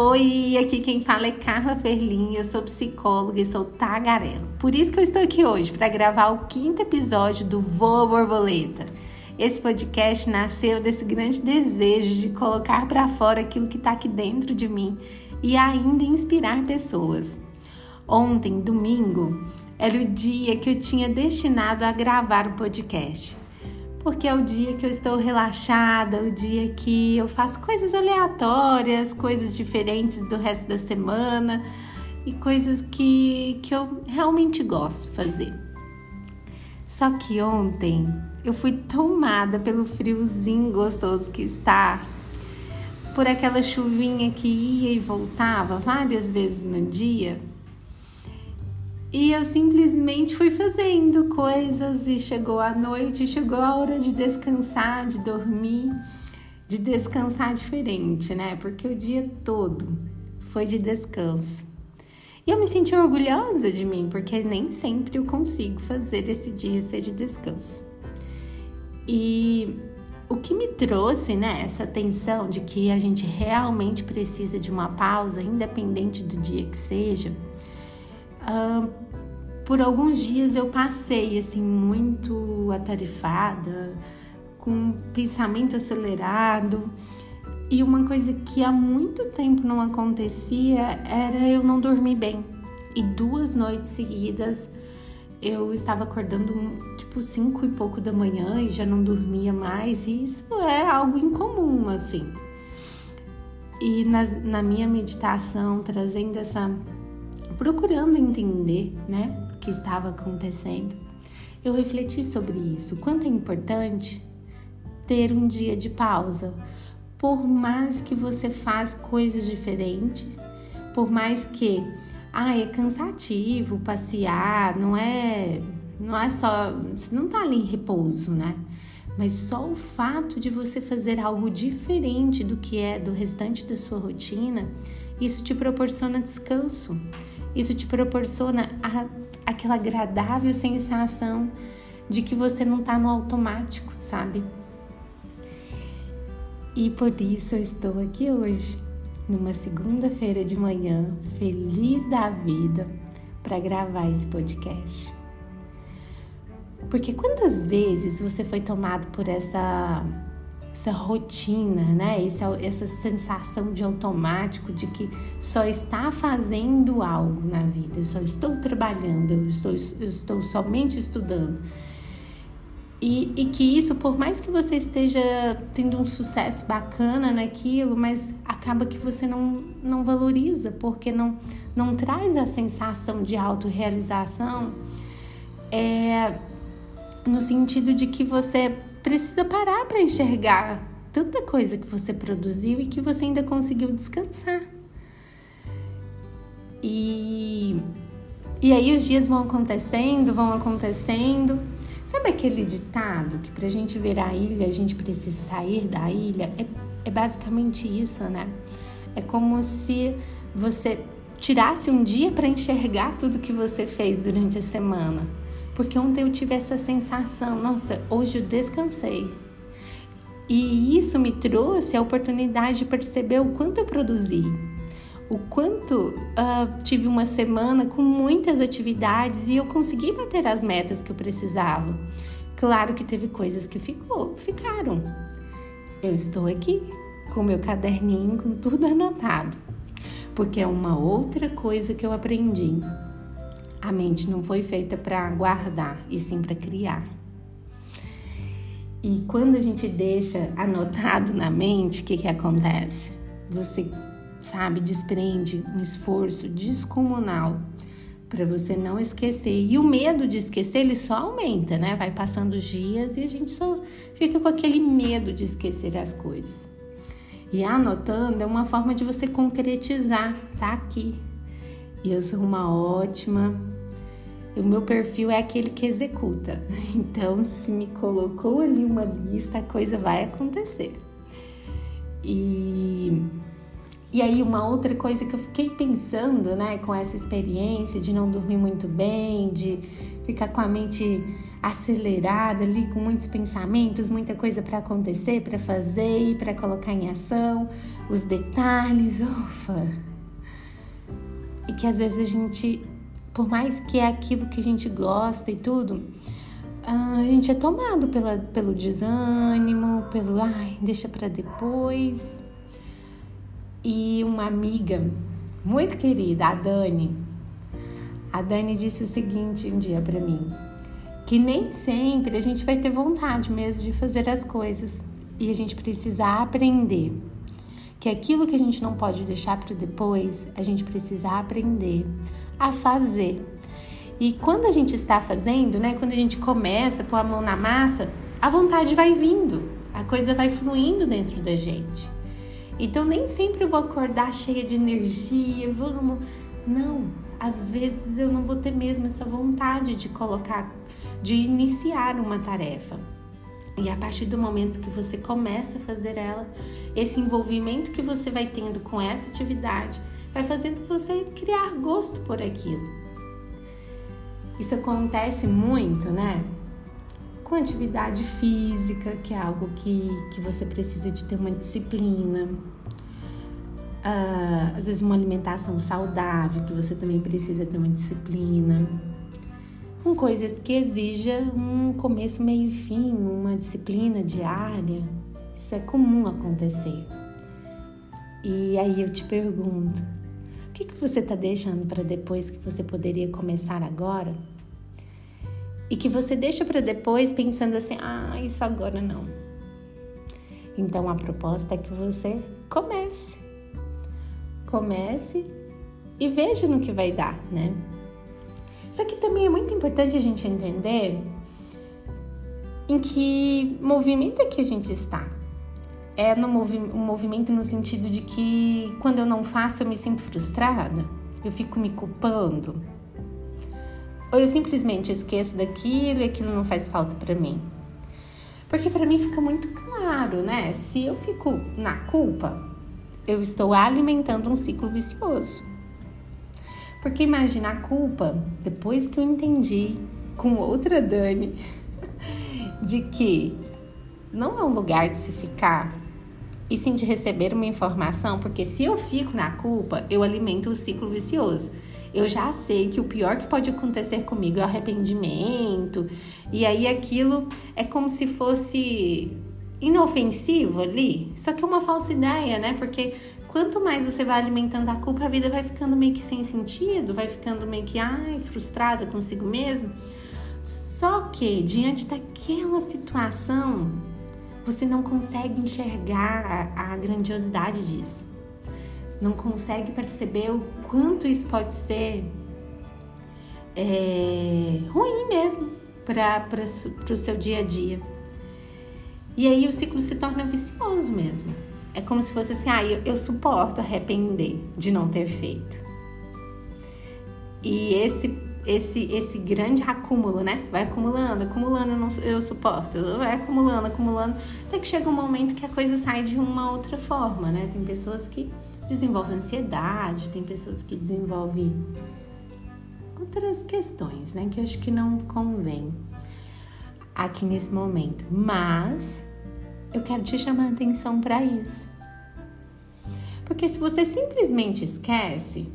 Oi, aqui quem fala é Carla Ferlin, eu sou psicóloga e sou tagarela. Por isso que eu estou aqui hoje para gravar o quinto episódio do Voa Borboleta. Esse podcast nasceu desse grande desejo de colocar para fora aquilo que está aqui dentro de mim e ainda inspirar pessoas. Ontem, domingo, era o dia que eu tinha destinado a gravar o podcast porque é o dia que eu estou relaxada, o dia que eu faço coisas aleatórias, coisas diferentes do resto da semana e coisas que, que eu realmente gosto de fazer. Só que ontem eu fui tomada pelo friozinho gostoso que está, por aquela chuvinha que ia e voltava várias vezes no dia. E eu simplesmente fui fazendo coisas e chegou a noite, chegou a hora de descansar, de dormir, de descansar diferente, né? Porque o dia todo foi de descanso. E eu me senti orgulhosa de mim, porque nem sempre eu consigo fazer esse dia ser de descanso. E o que me trouxe, né, essa tensão de que a gente realmente precisa de uma pausa, independente do dia que seja, Por alguns dias eu passei assim muito atarefada, com pensamento acelerado. E uma coisa que há muito tempo não acontecia era eu não dormir bem. E duas noites seguidas eu estava acordando tipo cinco e pouco da manhã e já não dormia mais. E isso é algo incomum, assim. E na, na minha meditação, trazendo essa procurando entender, né, o que estava acontecendo, eu refleti sobre isso. Quanto é importante ter um dia de pausa, por mais que você faz coisas diferentes, por mais que ah, é cansativo passear, não é, não é só, você não tá ali em repouso, né? Mas só o fato de você fazer algo diferente do que é do restante da sua rotina, isso te proporciona descanso. Isso te proporciona a, aquela agradável sensação de que você não está no automático, sabe? E por isso eu estou aqui hoje, numa segunda-feira de manhã, feliz da vida, para gravar esse podcast. Porque quantas vezes você foi tomado por essa essa rotina, né? Essa, essa sensação de automático de que só está fazendo algo na vida, eu só estou trabalhando, eu estou, eu estou somente estudando. E, e, que isso, por mais que você esteja tendo um sucesso bacana naquilo, mas acaba que você não, não valoriza, porque não, não traz a sensação de autorrealização, é, no sentido de que você precisa parar para enxergar tanta coisa que você produziu e que você ainda conseguiu descansar. E, e aí os dias vão acontecendo, vão acontecendo. Sabe aquele ditado que para a gente ver a ilha a gente precisa sair da ilha? É, é basicamente isso, né? É como se você tirasse um dia para enxergar tudo que você fez durante a semana. Porque ontem eu tive essa sensação, nossa, hoje eu descansei. E isso me trouxe a oportunidade de perceber o quanto eu produzi, o quanto uh, tive uma semana com muitas atividades e eu consegui bater as metas que eu precisava. Claro que teve coisas que ficou, ficaram. Eu estou aqui com meu caderninho com tudo anotado, porque é uma outra coisa que eu aprendi. A mente não foi feita para guardar, e sim para criar. E quando a gente deixa anotado na mente, o que, que acontece? Você, sabe, desprende um esforço descomunal para você não esquecer. E o medo de esquecer, ele só aumenta, né? Vai passando os dias e a gente só fica com aquele medo de esquecer as coisas. E anotando é uma forma de você concretizar, tá aqui, e eu sou uma ótima. O meu perfil é aquele que executa. Então, se me colocou ali uma lista, a coisa vai acontecer. E, e aí, uma outra coisa que eu fiquei pensando, né, com essa experiência de não dormir muito bem, de ficar com a mente acelerada ali, com muitos pensamentos, muita coisa para acontecer, para fazer para colocar em ação, os detalhes, ufa. E que às vezes a gente, por mais que é aquilo que a gente gosta e tudo, a gente é tomado pela, pelo desânimo, pelo ai, deixa para depois. E uma amiga muito querida, a Dani, a Dani disse o seguinte um dia para mim: que nem sempre a gente vai ter vontade mesmo de fazer as coisas e a gente precisa aprender que aquilo que a gente não pode deixar para depois, a gente precisa aprender a fazer. E quando a gente está fazendo, né, quando a gente começa a pôr a mão na massa, a vontade vai vindo, a coisa vai fluindo dentro da gente. Então nem sempre eu vou acordar cheia de energia, vamos. Não, às vezes eu não vou ter mesmo essa vontade de colocar de iniciar uma tarefa. E a partir do momento que você começa a fazer ela, esse envolvimento que você vai tendo com essa atividade vai fazendo você criar gosto por aquilo. Isso acontece muito, né? Com atividade física, que é algo que, que você precisa de ter uma disciplina. Uh, às vezes uma alimentação saudável, que você também precisa ter uma disciplina com coisas que exijam um começo, meio e fim, uma disciplina diária. Isso é comum acontecer. E aí eu te pergunto: que, que você está deixando para depois que você poderia começar agora? E que você deixa para depois pensando assim: ah, isso agora não. Então a proposta é que você comece. Comece e veja no que vai dar, né? Só que também é muito importante a gente entender em que movimento é que a gente está. É no movi um movimento no sentido de que quando eu não faço eu me sinto frustrada, eu fico me culpando. Ou eu simplesmente esqueço daquilo e aquilo não faz falta para mim. Porque para mim fica muito claro, né? Se eu fico na culpa, eu estou alimentando um ciclo vicioso. Porque imagina a culpa, depois que eu entendi com outra Dani, de que não é um lugar de se ficar e sim de receber uma informação, porque se eu fico na culpa, eu alimento o ciclo vicioso. Eu já sei que o pior que pode acontecer comigo é o arrependimento, e aí aquilo é como se fosse inofensivo ali, só que é uma falsa ideia, né? Porque quanto mais você vai alimentando a culpa, a vida vai ficando meio que sem sentido, vai ficando meio que ai, frustrada consigo mesmo. Só que diante daquela situação, você não consegue enxergar a, grandiosidade disso. Não consegue perceber o quanto isso pode ser é, ruim mesmo para o seu dia a dia. E aí o ciclo se torna vicioso mesmo. É como se fosse assim, ah, eu, eu suporto arrepender de não ter feito. E esse esse esse grande acúmulo, né? Vai acumulando, acumulando, eu, não, eu suporto, vai acumulando, acumulando, até que chega um momento que a coisa sai de uma outra forma, né? Tem pessoas que desenvolvem ansiedade, tem pessoas que desenvolvem outras questões, né? Que eu acho que não convém aqui nesse momento. Mas eu quero te chamar a atenção para isso. Porque se você simplesmente esquece,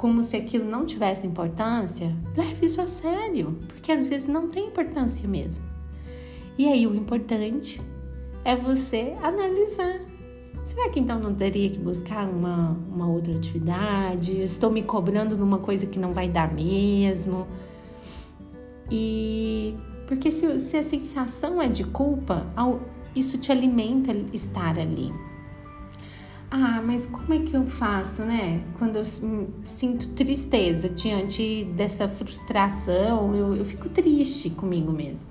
como se aquilo não tivesse importância, leve isso a sério, porque às vezes não tem importância mesmo. E aí o importante é você analisar. Será que então não teria que buscar uma, uma outra atividade? Eu estou me cobrando numa coisa que não vai dar mesmo. E porque se, se a sensação é de culpa, isso te alimenta estar ali. Ah, mas como é que eu faço, né? Quando eu sinto tristeza diante dessa frustração, eu, eu fico triste comigo mesma.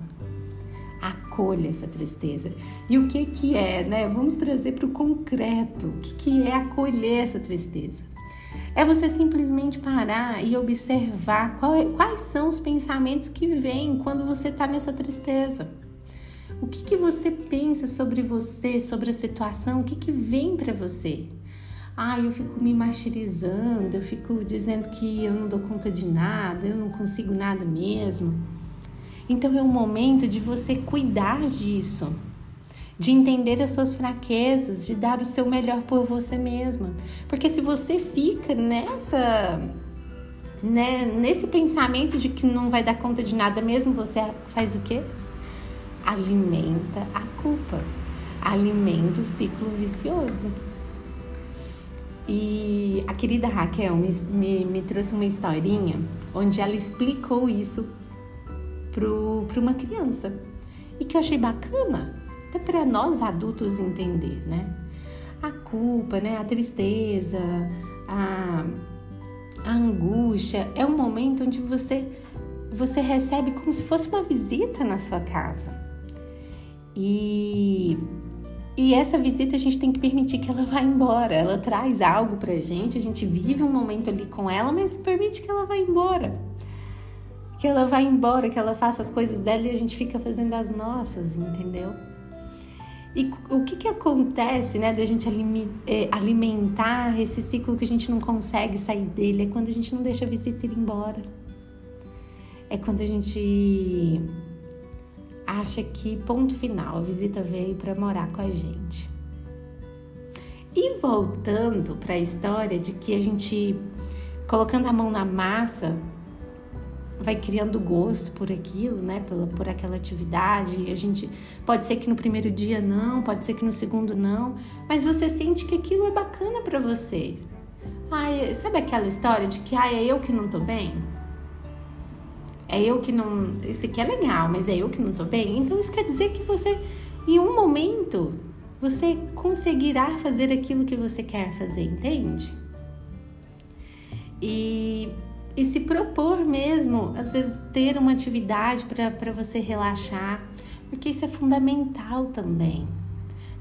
Acolha essa tristeza. E o que que é, né? Vamos trazer para o concreto. O que que é acolher essa tristeza? É você simplesmente parar e observar qual, quais são os pensamentos que vêm quando você está nessa tristeza. O que, que você pensa sobre você, sobre a situação? O que, que vem para você? Ah, eu fico me martirizando, eu fico dizendo que eu não dou conta de nada, eu não consigo nada mesmo. Então é o momento de você cuidar disso, de entender as suas fraquezas, de dar o seu melhor por você mesma. Porque se você fica nessa né, nesse pensamento de que não vai dar conta de nada mesmo, você faz o quê? Alimenta a culpa, alimenta o ciclo vicioso. E a querida Raquel me, me, me trouxe uma historinha onde ela explicou isso para uma criança e que eu achei bacana, até para nós adultos entender, né? A culpa, né? A tristeza, a, a angústia é um momento onde você você recebe como se fosse uma visita na sua casa. E e essa visita a gente tem que permitir que ela vá embora. Ela traz algo pra gente, a gente vive um momento ali com ela, mas permite que ela vá embora. Que ela vá embora, que ela faça as coisas dela e a gente fica fazendo as nossas, entendeu? E o que, que acontece, né, da gente é, alimentar esse ciclo que a gente não consegue sair dele? É quando a gente não deixa a visita ir embora. É quando a gente acha que ponto final, a visita veio para morar com a gente. E voltando para a história de que a gente colocando a mão na massa vai criando gosto por aquilo, né? Por, por aquela atividade. A gente pode ser que no primeiro dia não, pode ser que no segundo não, mas você sente que aquilo é bacana para você. Ai, sabe aquela história de que ai, é eu que não tô bem? É eu que não. Isso aqui é legal, mas é eu que não tô bem. Então isso quer dizer que você, em um momento, você conseguirá fazer aquilo que você quer fazer, entende? E, e se propor mesmo, às vezes, ter uma atividade para você relaxar, porque isso é fundamental também.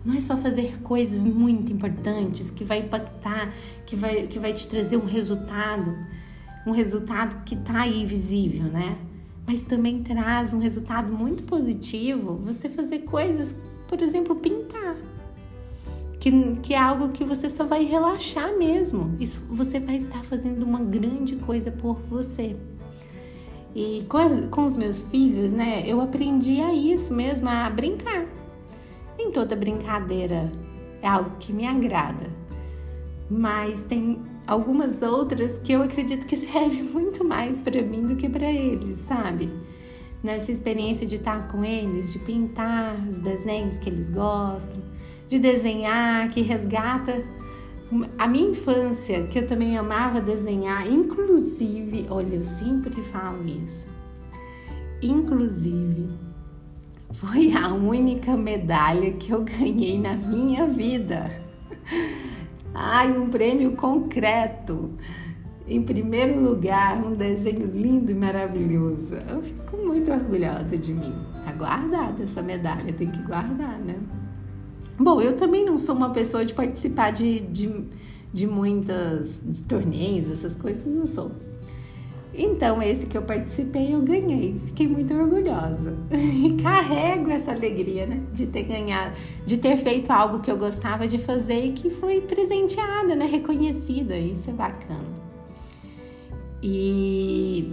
Não é só fazer coisas muito importantes que vai impactar, que vai, que vai te trazer um resultado um resultado que está aí visível, né? Mas também traz um resultado muito positivo você fazer coisas, por exemplo, pintar. Que, que é algo que você só vai relaxar mesmo. Isso você vai estar fazendo uma grande coisa por você. E com, as, com os meus filhos, né, eu aprendi a isso mesmo, a brincar. Nem toda brincadeira é algo que me agrada, mas tem algumas outras que eu acredito que serve muito mais para mim do que para eles, sabe? Nessa experiência de estar com eles, de pintar os desenhos que eles gostam, de desenhar, que resgata a minha infância, que eu também amava desenhar, inclusive, olha, eu sempre falo isso. Inclusive, foi a única medalha que eu ganhei na minha vida. Ai, um prêmio concreto. Em primeiro lugar, um desenho lindo e maravilhoso. Eu fico muito orgulhosa de mim. Tá guardada essa medalha, tem que guardar, né? Bom, eu também não sou uma pessoa de participar de, de, de muitas de torneios, essas coisas, não sou. Então, esse que eu participei, eu ganhei. Fiquei muito orgulhosa. E carrego essa alegria, né? De ter ganhado, de ter feito algo que eu gostava de fazer e que foi presenteada, né? Reconhecida. Isso é bacana. E,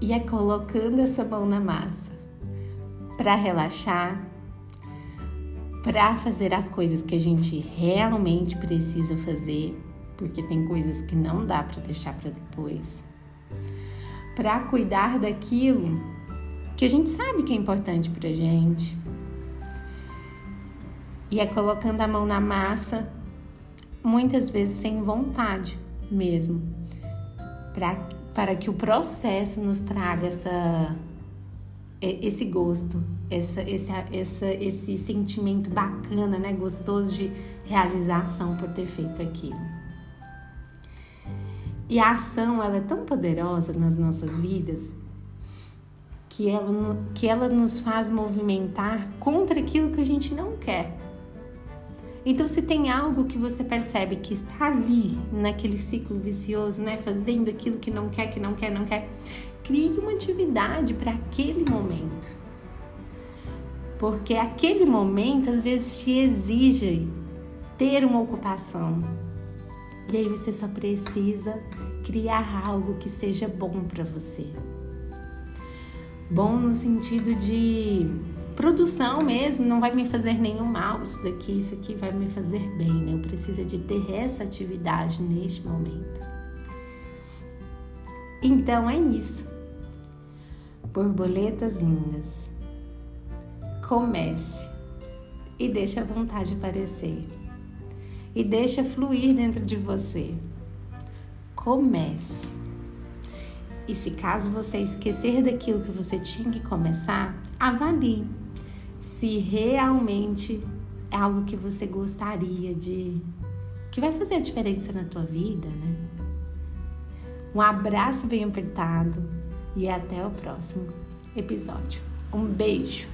e é colocando essa mão na massa para relaxar, para fazer as coisas que a gente realmente precisa fazer porque tem coisas que não dá para deixar para depois. Para cuidar daquilo que a gente sabe que é importante para gente. E é colocando a mão na massa, muitas vezes sem vontade mesmo, pra, para que o processo nos traga essa, esse gosto, essa, esse, essa, esse sentimento bacana, né? Gostoso de realização por ter feito aquilo. E a ação ela é tão poderosa nas nossas vidas que ela, que ela nos faz movimentar contra aquilo que a gente não quer. Então, se tem algo que você percebe que está ali, naquele ciclo vicioso, né, fazendo aquilo que não quer, que não quer, não quer, crie uma atividade para aquele momento. Porque aquele momento às vezes te exige ter uma ocupação, e aí você só precisa criar algo que seja bom para você. Bom no sentido de produção mesmo, não vai me fazer nenhum mal isso daqui, isso aqui vai me fazer bem, né? Eu preciso de ter essa atividade neste momento. Então é isso. Borboletas lindas. Comece e deixe a vontade aparecer. E deixa fluir dentro de você. Comece. E se caso você esquecer daquilo que você tinha que começar, avalie se realmente é algo que você gostaria de que vai fazer a diferença na tua vida, né? Um abraço bem apertado e até o próximo episódio. Um beijo.